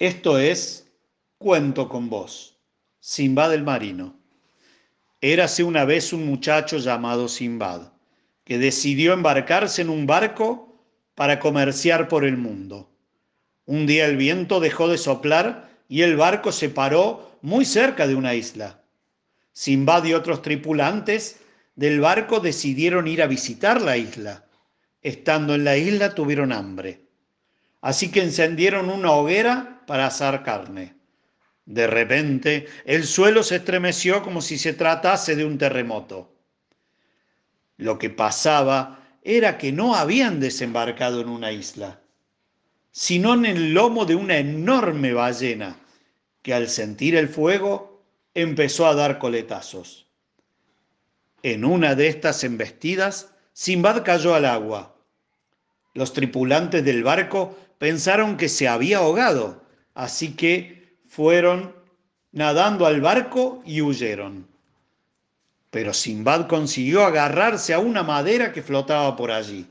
Esto es Cuento con vos, Simbad el Marino. Érase una vez un muchacho llamado Simbad, que decidió embarcarse en un barco para comerciar por el mundo. Un día el viento dejó de soplar y el barco se paró muy cerca de una isla. Simbad y otros tripulantes del barco decidieron ir a visitar la isla. Estando en la isla tuvieron hambre. Así que encendieron una hoguera para asar carne. De repente, el suelo se estremeció como si se tratase de un terremoto. Lo que pasaba era que no habían desembarcado en una isla, sino en el lomo de una enorme ballena, que al sentir el fuego empezó a dar coletazos. En una de estas embestidas, Simbad cayó al agua. Los tripulantes del barco pensaron que se había ahogado, así que fueron nadando al barco y huyeron. Pero Simbad consiguió agarrarse a una madera que flotaba por allí,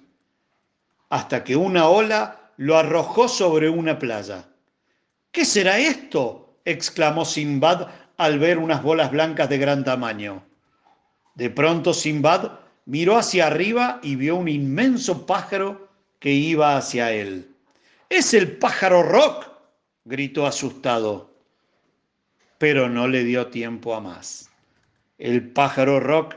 hasta que una ola lo arrojó sobre una playa. ¿Qué será esto? exclamó Simbad al ver unas bolas blancas de gran tamaño. De pronto Simbad miró hacia arriba y vio un inmenso pájaro que iba hacia él. Es el pájaro Rock, gritó asustado, pero no le dio tiempo a más. El pájaro Rock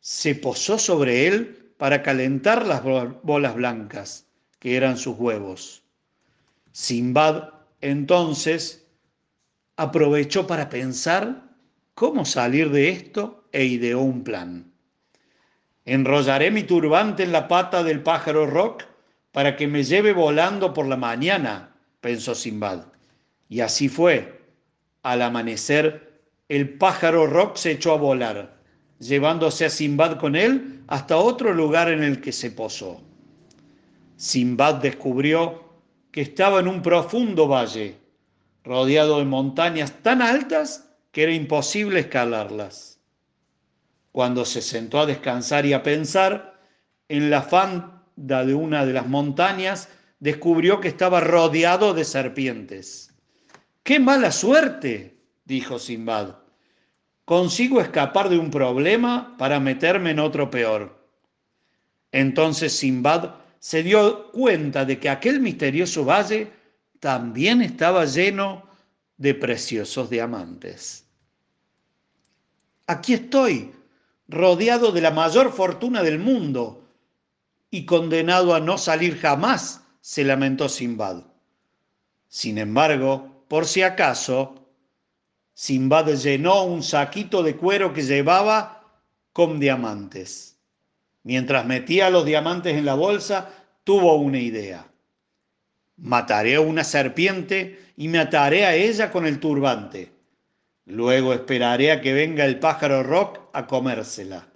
se posó sobre él para calentar las bolas blancas, que eran sus huevos. Simbad entonces aprovechó para pensar cómo salir de esto e ideó un plan. Enrollaré mi turbante en la pata del pájaro Rock para que me lleve volando por la mañana, pensó Simbad. Y así fue. Al amanecer, el pájaro Rock se echó a volar, llevándose a Simbad con él hasta otro lugar en el que se posó. Simbad descubrió que estaba en un profundo valle, rodeado de montañas tan altas que era imposible escalarlas. Cuando se sentó a descansar y a pensar, en la de una de las montañas, descubrió que estaba rodeado de serpientes. ¡Qué mala suerte! dijo Simbad. Consigo escapar de un problema para meterme en otro peor. Entonces Simbad se dio cuenta de que aquel misterioso valle también estaba lleno de preciosos diamantes. Aquí estoy, rodeado de la mayor fortuna del mundo, y condenado a no salir jamás, se lamentó Simbad. Sin embargo, por si acaso, Simbad llenó un saquito de cuero que llevaba con diamantes. Mientras metía los diamantes en la bolsa, tuvo una idea. Mataré a una serpiente y me ataré a ella con el turbante. Luego esperaré a que venga el pájaro Rock a comérsela.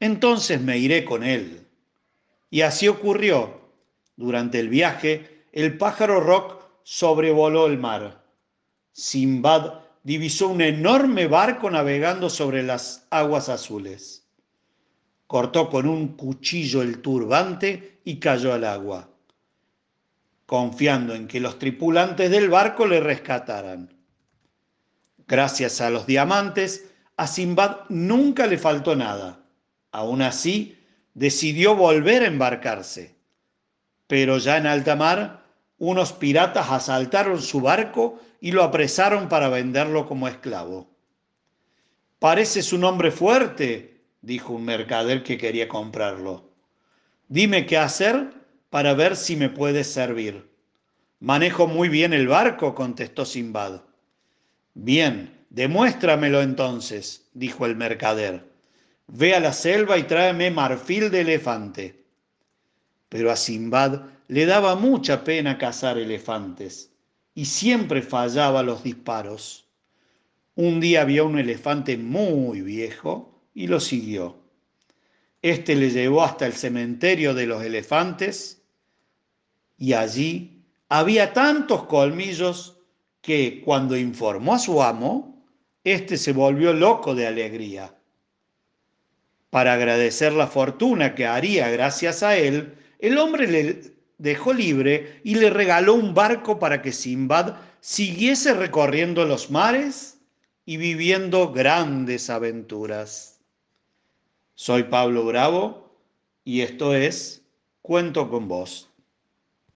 Entonces me iré con él. Y así ocurrió. Durante el viaje, el pájaro Rock sobrevoló el mar. Simbad divisó un enorme barco navegando sobre las aguas azules. Cortó con un cuchillo el turbante y cayó al agua, confiando en que los tripulantes del barco le rescataran. Gracias a los diamantes, a Simbad nunca le faltó nada. Aún así, decidió volver a embarcarse. Pero ya en alta mar, unos piratas asaltaron su barco y lo apresaron para venderlo como esclavo. Pareces un hombre fuerte, dijo un mercader que quería comprarlo. Dime qué hacer para ver si me puedes servir. Manejo muy bien el barco, contestó Simbad. Bien, demuéstramelo entonces, dijo el mercader. Ve a la selva y tráeme marfil de elefante. Pero a Simbad le daba mucha pena cazar elefantes y siempre fallaba los disparos. Un día vio un elefante muy viejo y lo siguió. Este le llevó hasta el cementerio de los elefantes y allí había tantos colmillos que cuando informó a su amo, éste se volvió loco de alegría para agradecer la fortuna que haría gracias a él, el hombre le dejó libre y le regaló un barco para que Simbad siguiese recorriendo los mares y viviendo grandes aventuras. Soy Pablo Bravo y esto es Cuento con vos.